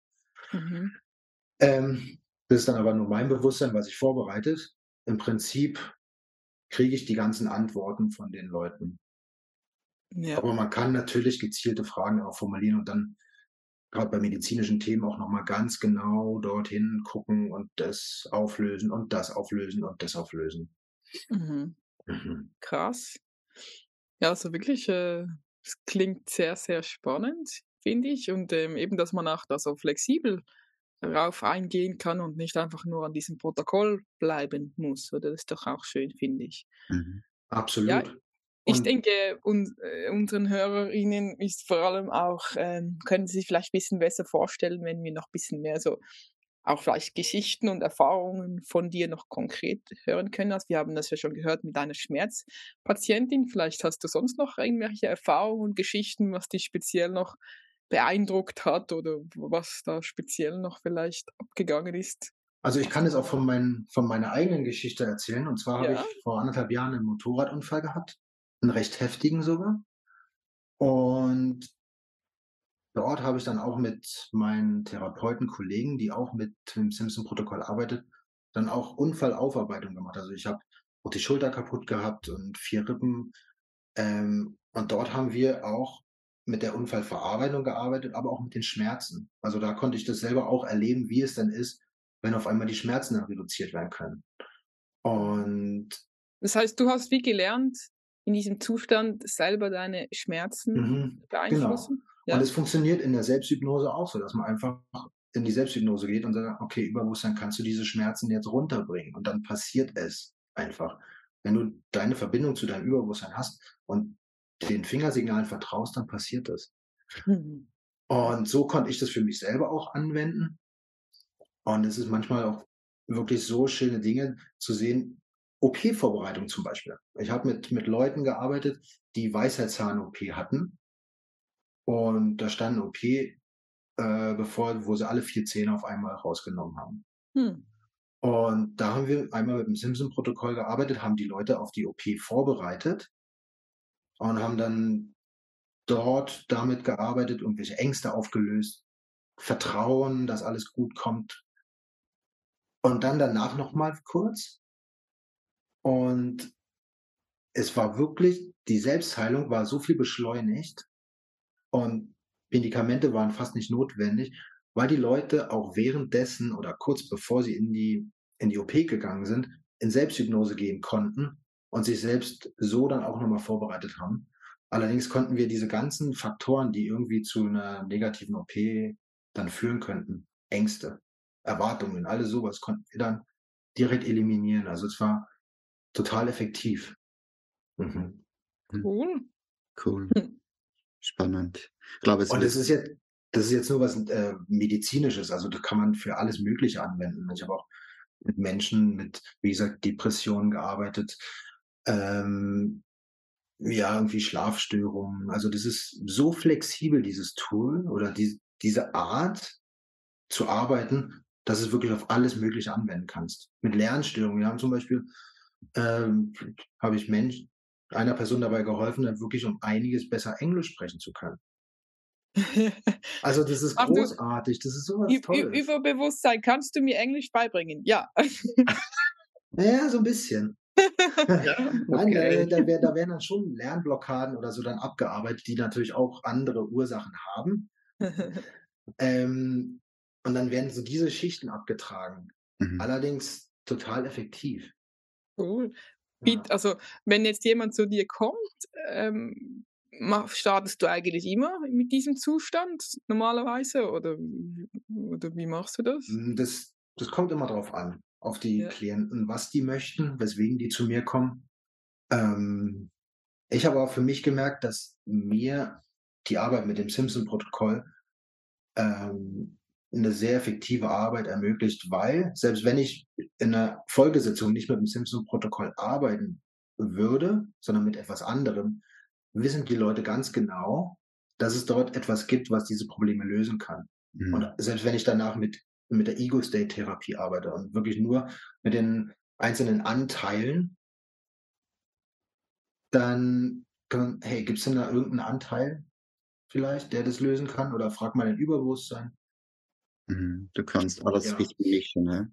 Mhm. Ähm, das ist dann aber nur mein Bewusstsein, was ich vorbereitet. Im Prinzip kriege ich die ganzen Antworten von den Leuten. Ja. Aber man kann natürlich gezielte Fragen auch formulieren und dann gerade bei medizinischen Themen auch nochmal ganz genau dorthin gucken und das auflösen und das auflösen und das auflösen. Mhm. Mhm. Krass. Ja, also wirklich, äh, es klingt sehr, sehr spannend, finde ich. Und ähm, eben, dass man auch da so flexibel darauf eingehen kann und nicht einfach nur an diesem Protokoll bleiben muss. Oder das ist doch auch schön, finde ich. Mhm. Absolut. Ja, ich denke, un, äh, unseren HörerInnen ist vor allem auch, ähm, können sie sich vielleicht ein bisschen besser vorstellen, wenn wir noch ein bisschen mehr so auch vielleicht Geschichten und Erfahrungen von dir noch konkret hören können. Also wir haben das ja schon gehört mit einer Schmerzpatientin. Vielleicht hast du sonst noch irgendwelche Erfahrungen und Geschichten, was dich speziell noch beeindruckt hat oder was da speziell noch vielleicht abgegangen ist. Also ich kann es auch von, mein, von meiner eigenen Geschichte erzählen. Und zwar ja. habe ich vor anderthalb Jahren einen Motorradunfall gehabt, einen recht heftigen sogar. Und dort habe ich dann auch mit meinen Therapeutenkollegen, die auch mit dem Simpson-Protokoll arbeitet, dann auch Unfallaufarbeitung gemacht. Also ich habe auch die Schulter kaputt gehabt und vier Rippen. Ähm, und dort haben wir auch mit der Unfallverarbeitung gearbeitet, aber auch mit den Schmerzen. Also da konnte ich das selber auch erleben, wie es dann ist, wenn auf einmal die Schmerzen dann reduziert werden können. Und das heißt, du hast wie gelernt, in diesem Zustand selber deine Schmerzen mhm, beeinflussen? Genau. Ja. Und es funktioniert in der Selbsthypnose auch so, dass man einfach in die Selbsthypnose geht und sagt, okay, Überbewusstsein kannst du diese Schmerzen jetzt runterbringen. Und dann passiert es einfach. Wenn du deine Verbindung zu deinem Überbewusstsein hast und den Fingersignalen vertraust, dann passiert das. Mhm. Und so konnte ich das für mich selber auch anwenden. Und es ist manchmal auch wirklich so schöne Dinge zu sehen. OP-Vorbereitung zum Beispiel. Ich habe mit, mit Leuten gearbeitet, die Weisheitszahn-OP hatten. Und da stand OP, äh, bevor, wo sie alle vier Zähne auf einmal rausgenommen haben. Hm. Und da haben wir einmal mit dem Simpson-Protokoll gearbeitet, haben die Leute auf die OP vorbereitet und haben dann dort damit gearbeitet, irgendwelche Ängste aufgelöst, Vertrauen, dass alles gut kommt. Und dann danach nochmal kurz. Und es war wirklich, die Selbstheilung war so viel beschleunigt und Medikamente waren fast nicht notwendig, weil die Leute auch währenddessen oder kurz bevor sie in die, in die OP gegangen sind, in Selbsthypnose gehen konnten und sich selbst so dann auch nochmal vorbereitet haben. Allerdings konnten wir diese ganzen Faktoren, die irgendwie zu einer negativen OP dann führen könnten, Ängste, Erwartungen, alles sowas, konnten wir dann direkt eliminieren. Also es war total effektiv. Mhm. Hm. Cool. Cool. Hm. Spannend. Ich glaube, es Und das ist jetzt, das ist jetzt nur was äh, medizinisches, also das kann man für alles Mögliche anwenden. Ich habe auch mit Menschen mit, wie gesagt, Depressionen gearbeitet, ähm, ja, irgendwie Schlafstörungen. Also das ist so flexibel, dieses Tool oder die, diese Art zu arbeiten, dass es wirklich auf alles Mögliche anwenden kannst. Mit Lernstörungen. Wir haben zum Beispiel, ähm, habe ich Mensch, einer Person dabei geholfen, dann wirklich um einiges besser Englisch sprechen zu können. Also das ist großartig, das ist sowas Tolles. Überbewusstsein, kannst du mir Englisch beibringen? Ja. Naja, so ein bisschen. Ja, Nein, okay. da, da, wär, da werden dann schon Lernblockaden oder so dann abgearbeitet, die natürlich auch andere Ursachen haben. ähm, und dann werden so diese Schichten abgetragen. Mhm. Allerdings total effektiv. Cool. Ja. Also, wenn jetzt jemand zu dir kommt, ähm, startest du eigentlich immer mit diesem Zustand normalerweise oder, oder wie machst du das? Hm, das? Das kommt immer drauf an auf die ja. Klienten, was die möchten, weswegen die zu mir kommen. Ähm, ich habe auch für mich gemerkt, dass mir die Arbeit mit dem Simpson-Protokoll ähm, eine sehr effektive Arbeit ermöglicht, weil selbst wenn ich in einer Folgesitzung nicht mit dem Simpson-Protokoll arbeiten würde, sondern mit etwas anderem, wissen die Leute ganz genau, dass es dort etwas gibt, was diese Probleme lösen kann. Mhm. Und selbst wenn ich danach mit mit der Ego-State-Therapie arbeite und wirklich nur mit den einzelnen Anteilen, dann kann, hey, gibt es denn da irgendeinen Anteil vielleicht, der das lösen kann? Oder frag mal dein Überbewusstsein. Mhm, du kannst alles ja. richtig mischen, ne?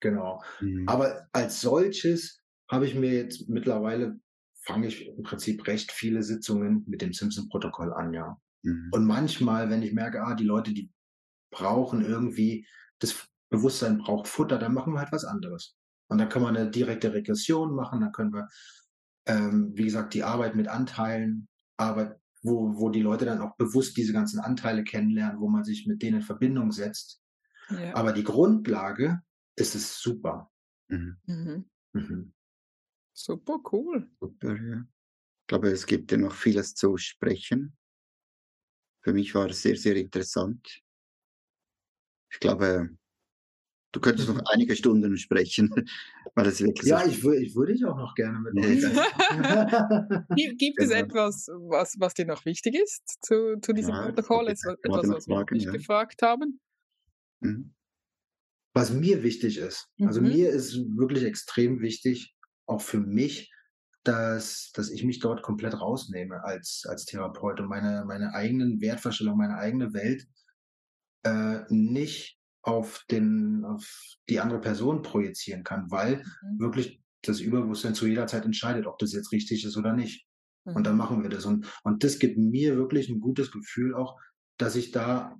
Genau. Mhm. Aber als solches habe ich mir jetzt mittlerweile, fange ich im Prinzip recht viele Sitzungen mit dem Simpson-Protokoll an, ja. Mhm. Und manchmal, wenn ich merke, ah, die Leute, die brauchen irgendwie, das Bewusstsein braucht Futter, dann machen wir halt was anderes. Und dann können wir eine direkte Regression machen, dann können wir, ähm, wie gesagt, die Arbeit mit Anteilen, Arbeit, wo, wo die Leute dann auch bewusst diese ganzen Anteile kennenlernen, wo man sich mit denen in Verbindung setzt. Ja. Aber die Grundlage ist es super. Mhm. Mhm. Mhm. Super cool. Super, ja. Ich glaube, es gibt ja noch vieles zu sprechen. Für mich war es sehr, sehr interessant. Ich glaube, du könntest noch einige Stunden sprechen, weil es wirklich Ja, so ich, ich würde ich auch noch gerne mit euch. gibt, gibt es genau. etwas, was, was dir noch wichtig ist zu, zu diesem ja, Protokoll? Etwas, was wir nicht ja. gefragt haben? Mhm. Was mir wichtig ist, also mhm. mir ist wirklich extrem wichtig, auch für mich, dass, dass ich mich dort komplett rausnehme als, als Therapeut und meine, meine eigenen Wertvorstellungen, meine eigene Welt äh, nicht auf, den, auf die andere Person projizieren kann, weil mhm. wirklich das Überbewusstsein zu jeder Zeit entscheidet, ob das jetzt richtig ist oder nicht. Mhm. Und dann mhm. machen wir das. Und, und das gibt mir wirklich ein gutes Gefühl auch, dass ich da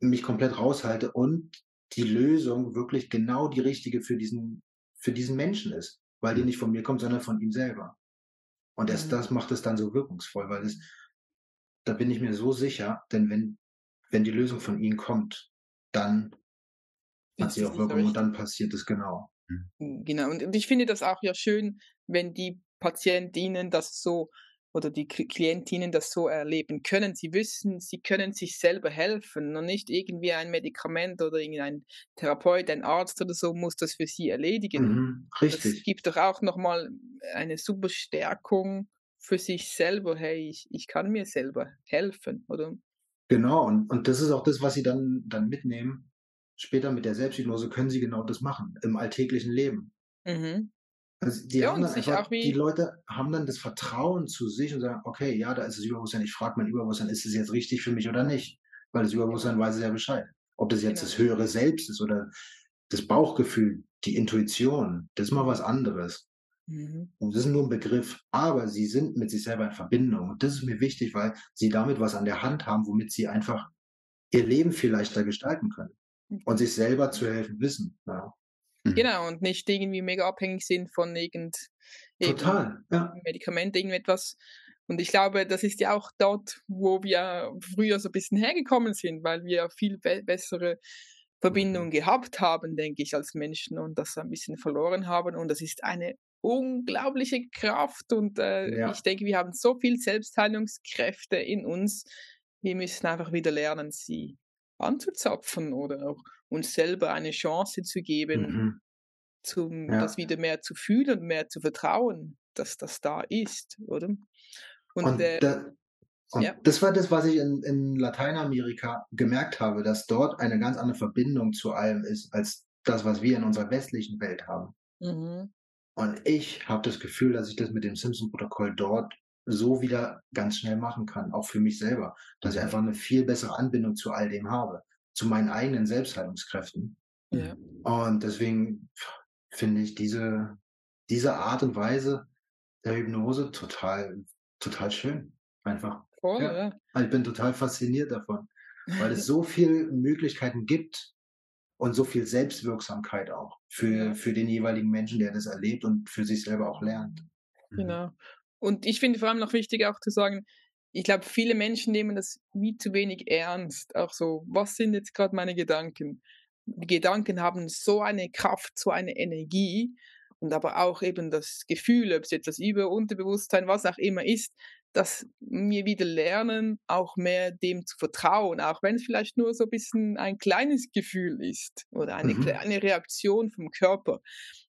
mich komplett raushalte und die Lösung wirklich genau die richtige für diesen, für diesen Menschen ist, weil die mhm. nicht von mir kommt, sondern von ihm selber. Und erst mhm. das macht es dann so wirkungsvoll, weil es, da bin ich mir so sicher, denn wenn, wenn die Lösung von ihm kommt, dann hat sie auch Wirkung und dann passiert es genau. Mhm. Genau, und ich finde das auch ja schön, wenn die Patientinnen das so oder die Klientinnen das so erleben können. Sie wissen, sie können sich selber helfen und nicht irgendwie ein Medikament oder irgendein Therapeut, ein Arzt oder so muss das für sie erledigen. Mhm, richtig. Das gibt doch auch nochmal eine super Stärkung für sich selber. Hey, ich, ich kann mir selber helfen, oder? Genau, und, und das ist auch das, was sie dann, dann mitnehmen. Später mit der Selbsthypnose können sie genau das machen, im alltäglichen Leben. Mhm. Also die, ja, haben dann einfach, die Leute haben dann das Vertrauen zu sich und sagen, okay, ja, da ist das Überbewusstsein, ich frage mein Überbewusstsein, ist es jetzt richtig für mich oder nicht? Weil das Überbewusstsein weiß es ja Bescheid. Ob das jetzt genau. das höhere Selbst ist oder das Bauchgefühl, die Intuition, das ist mal was anderes. Mhm. Und das ist nur ein Begriff, aber sie sind mit sich selber in Verbindung. Und das ist mir wichtig, weil sie damit was an der Hand haben, womit sie einfach ihr Leben viel leichter gestalten können und sich selber zu helfen wissen. Ja. Mhm. Genau, und nicht irgendwie mega abhängig sind von irgend, Total, ja. Medikament, irgendetwas. Und ich glaube, das ist ja auch dort, wo wir früher so ein bisschen hergekommen sind, weil wir viel be bessere Verbindungen mhm. gehabt haben, denke ich, als Menschen und das ein bisschen verloren haben. Und das ist eine unglaubliche Kraft und äh, ja. ich denke, wir haben so viel Selbstheilungskräfte in uns. Wir müssen einfach wieder lernen, sie anzuzapfen oder auch uns selber eine Chance zu geben, mhm. zum, ja. das wieder mehr zu fühlen und mehr zu vertrauen, dass das da ist, oder? Und, und, äh, da, und ja. das war das, was ich in, in Lateinamerika gemerkt habe, dass dort eine ganz andere Verbindung zu allem ist, als das, was wir in unserer westlichen Welt haben. Mhm. Und ich habe das Gefühl, dass ich das mit dem Simpson-Protokoll dort so wieder ganz schnell machen kann, auch für mich selber, dass ich einfach eine viel bessere Anbindung zu all dem habe, zu meinen eigenen Selbstheilungskräften. Ja. Und deswegen finde ich diese, diese Art und Weise der Hypnose total, total schön. Einfach. Voll, ja. ja. Ich bin total fasziniert davon, weil es so viele Möglichkeiten gibt und so viel Selbstwirksamkeit auch für, für den jeweiligen Menschen, der das erlebt und für sich selber auch lernt. Genau. Und ich finde vor allem noch wichtig auch zu sagen, ich glaube, viele Menschen nehmen das wie zu wenig ernst. Auch so, was sind jetzt gerade meine Gedanken? Die Gedanken haben so eine Kraft, so eine Energie und aber auch eben das Gefühl, ob es jetzt das Über- Unterbewusstsein, was auch immer ist, dass wir wieder lernen, auch mehr dem zu vertrauen, auch wenn es vielleicht nur so ein bisschen ein kleines Gefühl ist oder eine mhm. kleine Reaktion vom Körper.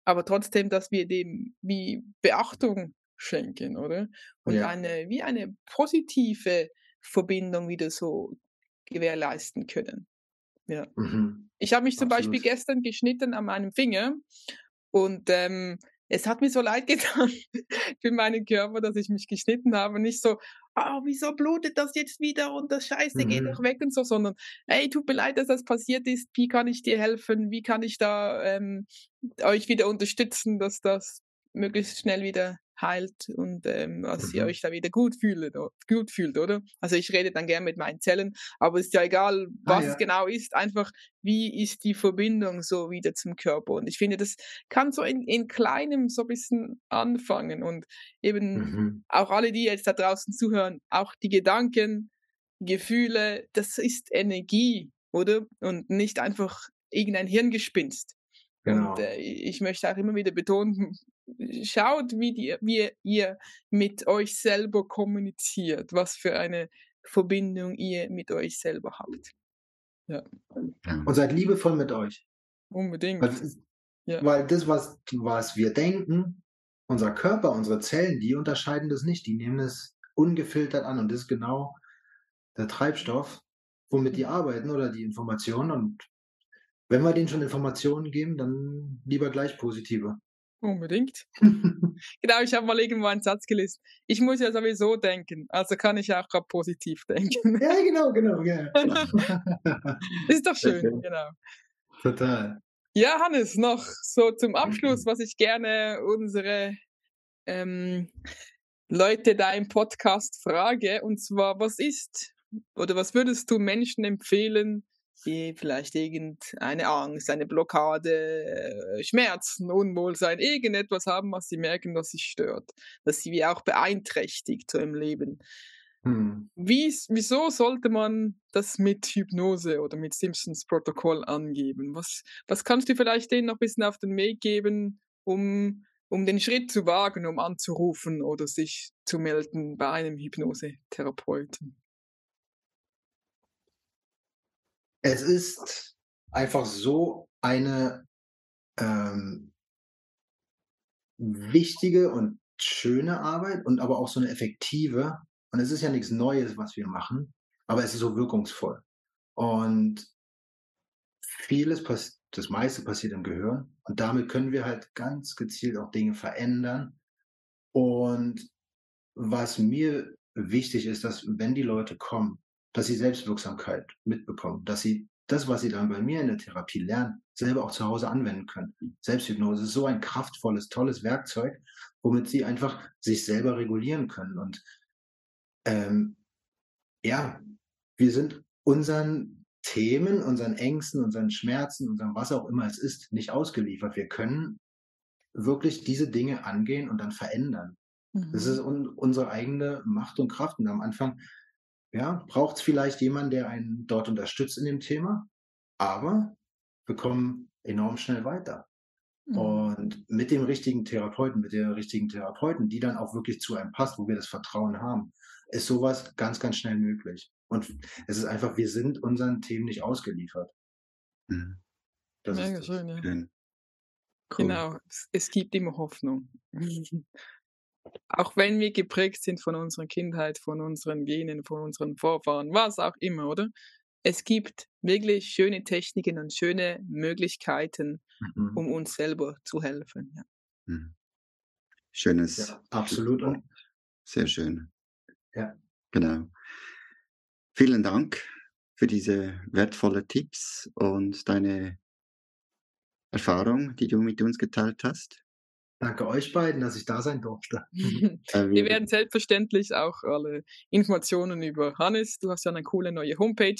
Aber trotzdem, dass wir dem wie Beachtung schenken, oder? Und ja. eine, wie eine positive Verbindung wieder so gewährleisten können. Ja. Mhm. Ich habe mich zum Absolut. Beispiel gestern geschnitten an meinem Finger und ähm, es hat mir so leid getan für meinen Körper, dass ich mich geschnitten habe. Nicht so, oh, wieso blutet das jetzt wieder und das Scheiße mhm. geht doch weg und so, sondern, hey, tut mir leid, dass das passiert ist. Wie kann ich dir helfen? Wie kann ich da ähm, euch wieder unterstützen, dass das möglichst schnell wieder heilt und ähm, dass ihr Mhm. euch da wieder gut fühlt, gut fühlt, oder? Also ich rede dann gern mit meinen Zellen, aber es ist ja egal, Ah, was ja. es genau ist, einfach wie ist die Verbindung so wieder zum Körper. Und ich finde, das kann so in, in kleinem so ein bisschen anfangen und eben Mhm. auch alle, die jetzt da draußen zuhören, auch die Gedanken, Gefühle, das ist Energie, oder? Und nicht einfach irgendein Hirngespinst. Genau. Und äh, ich möchte auch immer wieder betonen, schaut, wie, die, wie ihr mit euch selber kommuniziert, was für eine Verbindung ihr mit euch selber habt. Ja. Und seid liebevoll mit euch. Unbedingt. Weil, das- Ja. weil das, was, was wir denken, unser Körper, unsere Zellen, die unterscheiden das nicht. Die nehmen es ungefiltert an. Und das ist genau der Treibstoff, womit die arbeiten oder die Informationen. Und wenn wir denen schon Informationen geben, dann lieber gleich positive. Unbedingt. Genau, ich habe mal irgendwo einen Satz gelesen. Ich muss ja sowieso denken, also kann ich auch grad positiv denken. ja, genau, genau. Ja. ist doch schön, schön. genau. Total. Ja, Hannes, noch so zum. Abschluss, was ich gerne unsere ähm, Leute da im Podcast frage. Und zwar, was ist oder was würdest du Menschen empfehlen, die vielleicht irgendeine Angst, eine Blockade, äh, Schmerzen, Unwohlsein, irgendetwas haben, was sie merken, was sie stört, dass sie wie auch beeinträchtigt so im Leben. Hm. Wie, wieso sollte man das mit Hypnose oder mit Simpsons Protokoll angeben? Was, was kannst du vielleicht denen noch ein bisschen auf den Weg geben, um, um den Schritt zu wagen, um anzurufen oder sich zu melden bei einem Hypnosetherapeuten? Es ist einfach so eine ähm, wichtige und schöne Arbeit und aber auch so eine effektive. Und es ist ja nichts Neues, was wir machen, aber es ist so wirkungsvoll. Und vieles, pass das meiste passiert im Gehirn. Und damit können wir halt ganz gezielt auch Dinge verändern. Und was mir wichtig ist, dass wenn die Leute kommen, dass sie Selbstwirksamkeit mitbekommen, dass sie das, was sie dann bei mir in der Therapie lernen, selber auch zu Hause anwenden können. Selbsthypnose ist so ein kraftvolles, tolles Werkzeug, womit sie einfach sich selber regulieren können. Und ähm, ja, wir sind unseren Themen, unseren Ängsten, unseren Schmerzen, unserem was auch immer es ist, nicht ausgeliefert. Wir können wirklich diese Dinge angehen und dann verändern. Das ist Mhm. un unsere eigene Macht und Kraft. Und am Anfang, ja, braucht es vielleicht jemanden, der einen dort unterstützt in dem Thema, aber wir kommen enorm schnell weiter. Mhm. Und mit dem richtigen Therapeuten, mit der richtigen Therapeuten, die dann auch wirklich zu einem passt, wo wir das Vertrauen haben, ist sowas ganz, ganz schnell möglich. Und es ist einfach, wir sind unseren Themen nicht ausgeliefert. Mhm. Das ist Mega das. schön, ja. Cool. Genau, es, es gibt immer Hoffnung. auch wenn wir geprägt sind von unserer Kindheit, von unseren Genen, von unseren Vorfahren, was auch immer, oder? Es gibt wirklich schöne Techniken und schöne Möglichkeiten, Mhm. um uns selber zu helfen. Ja. Mhm. Schönes, Ja, absolut. Und sehr schön. Ja. Genau. Vielen Dank für diese wertvollen Tipps und deine Erfahrung, die du mit uns geteilt hast. Danke euch beiden, dass ich da sein durfte. Äh, Wir werden selbstverständlich auch alle Informationen über Hannes, du hast ja eine coole neue Homepage,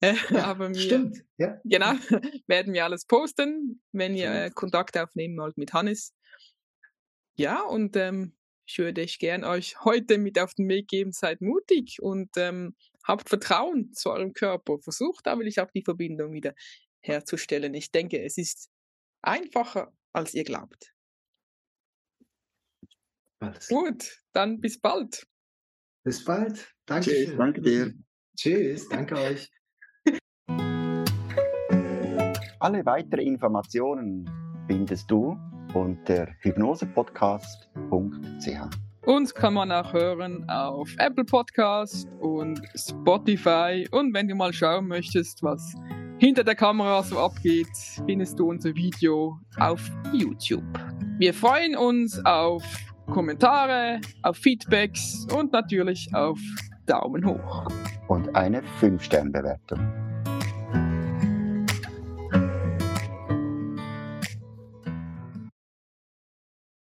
äh, aber wir, Stimmt. Ja. genau, werden wir alles posten, wenn ihr äh, Kontakt aufnehmen wollt mit Hannes. Ja, und ähm, ich würde euch gern euch heute mit auf den Weg geben, seid mutig und ähm, habt Vertrauen zu eurem Körper. Versucht da will ich auch die Verbindung wieder herzustellen. Ich denke, es ist einfacher, als ihr glaubt. Alles. Gut, dann bis bald. Bis bald. Danke. Tschüss, danke dir. Tschüss, danke euch. Alle weiteren Informationen findest du unter hypnosepodcast.ch. Uns kann man auch hören auf Apple Podcast und Spotify. Und wenn du mal schauen möchtest, was hinter der Kamera so abgeht, findest du unser Video auf YouTube. Wir freuen uns auf Kommentare, auf Feedbacks und natürlich auf Daumen hoch. Und eine 5-Sterne-Bewertung.